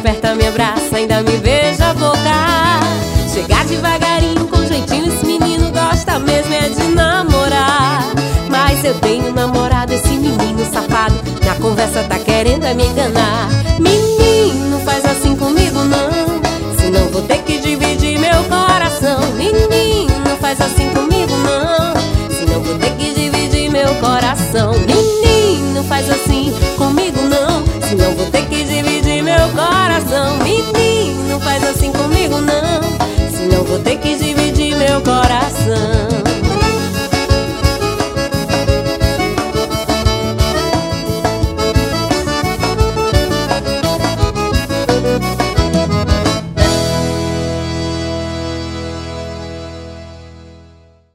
aperta, me abraça, ainda me beija a boca. Chegar devagarinho, com jeitinho, esse menino gosta mesmo é de namorar. Mas eu tenho namorado, esse menino safado. Na conversa tá querendo é me enganar. Menino, faz assim comigo não. Senão vou ter que dividir meu coração. Menino, faz assim comigo não. Senão vou ter que dividir meu coração. Menino, faz assim dividir meu